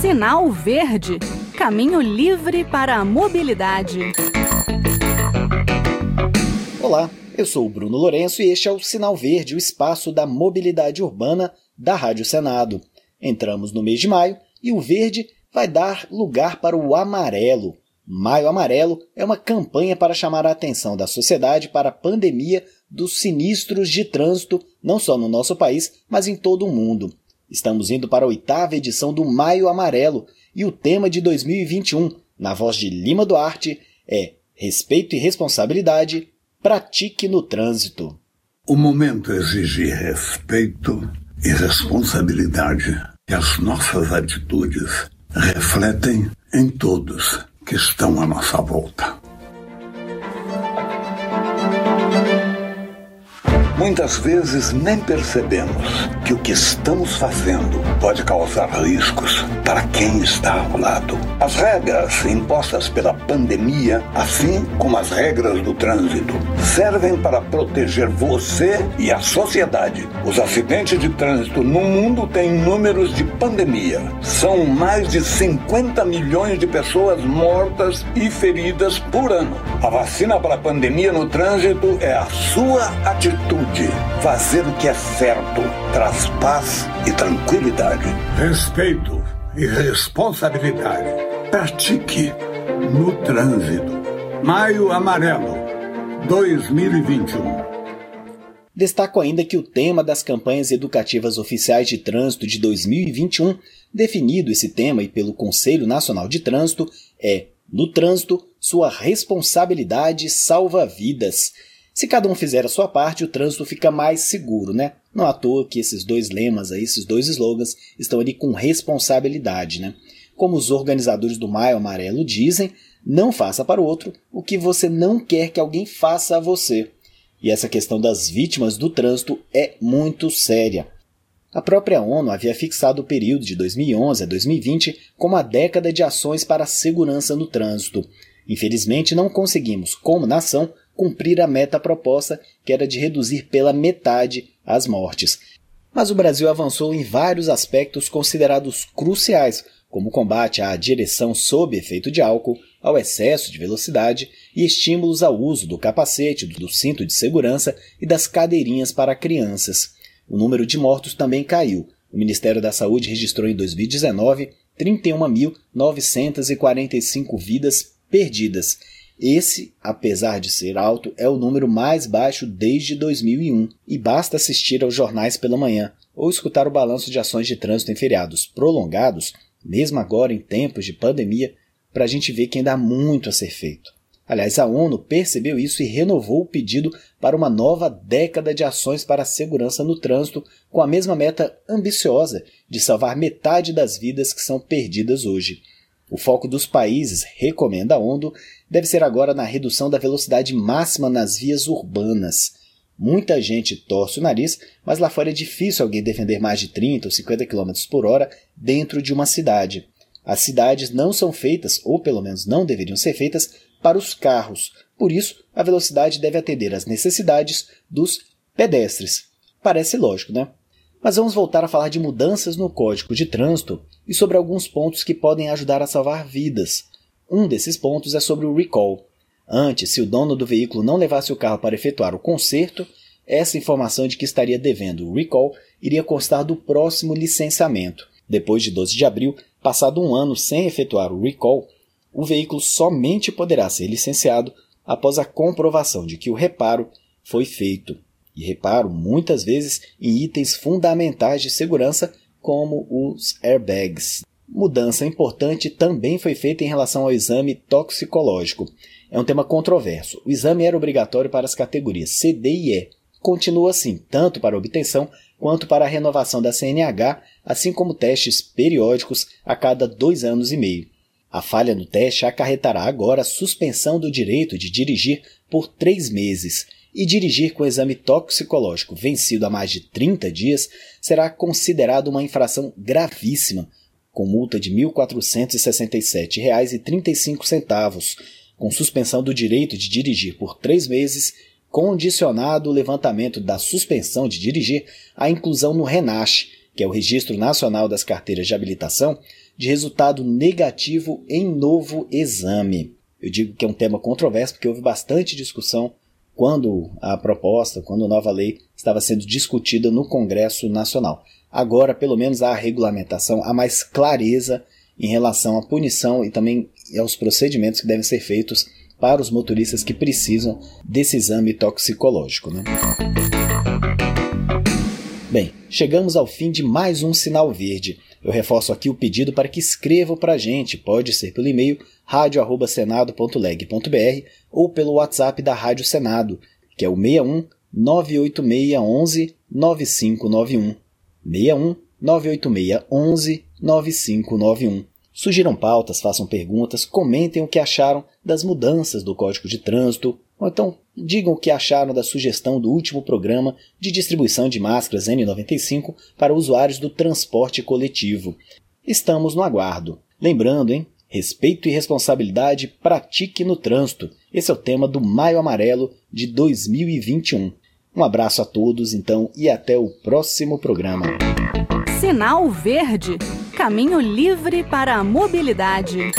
Sinal Verde Caminho livre para a mobilidade. Olá, eu sou o Bruno Lourenço e este é o Sinal Verde, o espaço da mobilidade urbana da Rádio Senado. Entramos no mês de maio e o verde vai dar lugar para o amarelo. Maio Amarelo é uma campanha para chamar a atenção da sociedade para a pandemia dos sinistros de trânsito, não só no nosso país, mas em todo o mundo. Estamos indo para a oitava edição do Maio Amarelo e o tema de 2021, na voz de Lima Duarte, é Respeito e Responsabilidade, pratique no trânsito. O momento exige respeito e responsabilidade, e as nossas atitudes refletem em todos que estão à nossa volta. Muitas vezes nem percebemos que o que estamos fazendo pode causar riscos para quem está ao lado. As regras impostas pela pandemia, assim como as regras do trânsito, servem para proteger você e a sociedade. Os acidentes de trânsito no mundo têm números de pandemia. São mais de 50 milhões de pessoas mortas e feridas por ano. A vacina para a pandemia no trânsito é a sua atitude Fazer o que é certo traz paz e tranquilidade. Respeito e responsabilidade. Pratique no trânsito. Maio Amarelo 2021. Destaco ainda que o tema das campanhas educativas oficiais de trânsito de 2021, definido esse tema e pelo Conselho Nacional de Trânsito, é No trânsito, sua responsabilidade salva vidas. Se cada um fizer a sua parte, o trânsito fica mais seguro, né? Não à toa que esses dois lemas aí, esses dois slogans, estão ali com responsabilidade, né? Como os organizadores do Maio Amarelo dizem, não faça para o outro o que você não quer que alguém faça a você. E essa questão das vítimas do trânsito é muito séria. A própria ONU havia fixado o período de 2011 a 2020 como a década de ações para a segurança no trânsito. Infelizmente, não conseguimos, como nação, cumprir a meta proposta, que era de reduzir pela metade as mortes. Mas o Brasil avançou em vários aspectos considerados cruciais, como o combate à direção sob efeito de álcool, ao excesso de velocidade e estímulos ao uso do capacete, do cinto de segurança e das cadeirinhas para crianças. O número de mortos também caiu. O Ministério da Saúde registrou em 2019 31.945 vidas perdidas esse, apesar de ser alto, é o número mais baixo desde 2001 e basta assistir aos jornais pela manhã ou escutar o balanço de ações de trânsito em feriados prolongados, mesmo agora em tempos de pandemia, para a gente ver que ainda há muito a ser feito. Aliás, a ONU percebeu isso e renovou o pedido para uma nova década de ações para a segurança no trânsito, com a mesma meta ambiciosa de salvar metade das vidas que são perdidas hoje. O foco dos países, recomenda a ONU, deve ser agora na redução da velocidade máxima nas vias urbanas. Muita gente torce o nariz, mas lá fora é difícil alguém defender mais de 30 ou 50 km por hora dentro de uma cidade. As cidades não são feitas, ou pelo menos não deveriam ser feitas, para os carros. Por isso, a velocidade deve atender às necessidades dos pedestres. Parece lógico, né? Mas vamos voltar a falar de mudanças no Código de Trânsito e sobre alguns pontos que podem ajudar a salvar vidas. Um desses pontos é sobre o recall. Antes, se o dono do veículo não levasse o carro para efetuar o conserto, essa informação de que estaria devendo o recall iria constar do próximo licenciamento. Depois de 12 de abril, passado um ano sem efetuar o recall, o veículo somente poderá ser licenciado após a comprovação de que o reparo foi feito e reparo muitas vezes em itens fundamentais de segurança como os airbags. Mudança importante também foi feita em relação ao exame toxicológico. É um tema controverso. O exame era obrigatório para as categorias C, D e E. Continua assim, tanto para obtenção quanto para a renovação da CNH, assim como testes periódicos a cada dois anos e meio. A falha no teste acarretará agora a suspensão do direito de dirigir por três meses e dirigir com exame toxicológico vencido há mais de 30 dias será considerado uma infração gravíssima, com multa de R$ 1.467,35, com suspensão do direito de dirigir por três meses, condicionado o levantamento da suspensão de dirigir à inclusão no RENASH, que é o Registro Nacional das Carteiras de Habilitação, de resultado negativo em novo exame. Eu digo que é um tema controverso porque houve bastante discussão quando a proposta, quando a nova lei estava sendo discutida no Congresso Nacional. Agora, pelo menos, há regulamentação, há mais clareza em relação à punição e também aos procedimentos que devem ser feitos para os motoristas que precisam desse exame toxicológico. Né? Bem, chegamos ao fim de mais um Sinal Verde. Eu reforço aqui o pedido para que escrevam para a gente, pode ser pelo e-mail radio@senado.leg.br ou pelo WhatsApp da Rádio Senado, que é o 61 98611 9591. 61 98611 9591. Sugiram pautas, façam perguntas, comentem o que acharam das mudanças do Código de Trânsito, ou então digam o que acharam da sugestão do último programa de distribuição de máscaras N95 para usuários do transporte coletivo. Estamos no aguardo. Lembrando, hein? Respeito e responsabilidade pratique no trânsito. Esse é o tema do Maio Amarelo de 2021. Um abraço a todos, então, e até o próximo programa. Sinal Verde Caminho livre para a mobilidade.